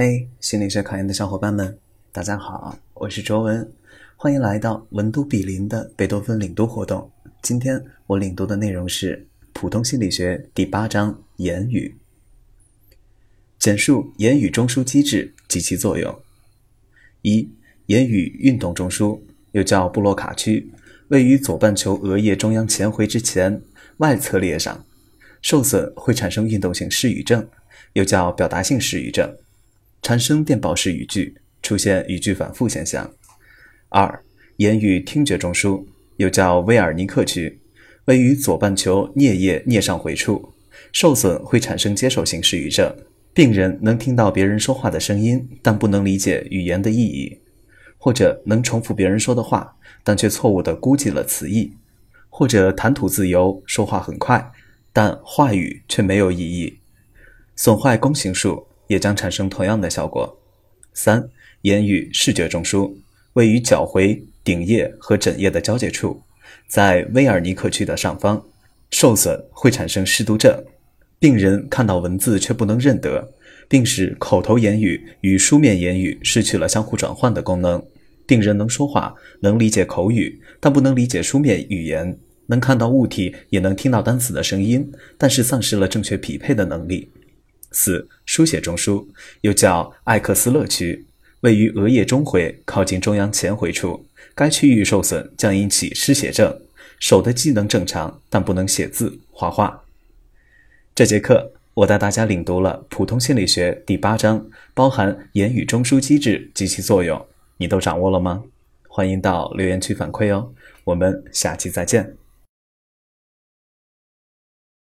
嘿，心理学考研的小伙伴们，大家好，我是卓文，欢迎来到文都比邻的贝多芬领读活动。今天我领读的内容是普通心理学第八章言语，简述言语中枢机制及其作用。一、言语运动中枢又叫布洛卡区，位于左半球额叶中央前回之前外侧裂上，受损会产生运动性失语症，又叫表达性失语症。产生电报式语句，出现语句反复现象。二、言语听觉中枢又叫威尔尼克区，位于左半球颞叶颞上回处，受损会产生接受性失语症。病人能听到别人说话的声音，但不能理解语言的意义，或者能重复别人说的话，但却错误地估计了词义，或者谈吐自由，说话很快，但话语却没有意义，损坏弓形术。也将产生同样的效果。三、言语视觉中枢位于角回、顶叶和枕叶的交界处，在威尔尼克区的上方，受损会产生失读症。病人看到文字却不能认得，并使口头言语与书面言语失去了相互转换的功能。病人能说话，能理解口语，但不能理解书面语言；能看到物体，也能听到单词的声音，但是丧失了正确匹配的能力。四、书写中枢又叫艾克斯勒区，位于额叶中回靠近中央前回处。该区域受损将引起失写症。手的机能正常，但不能写字、画画。这节课我带大家领读了普通心理学第八章，包含言语中枢机制及其作用，你都掌握了吗？欢迎到留言区反馈哦。我们下期再见。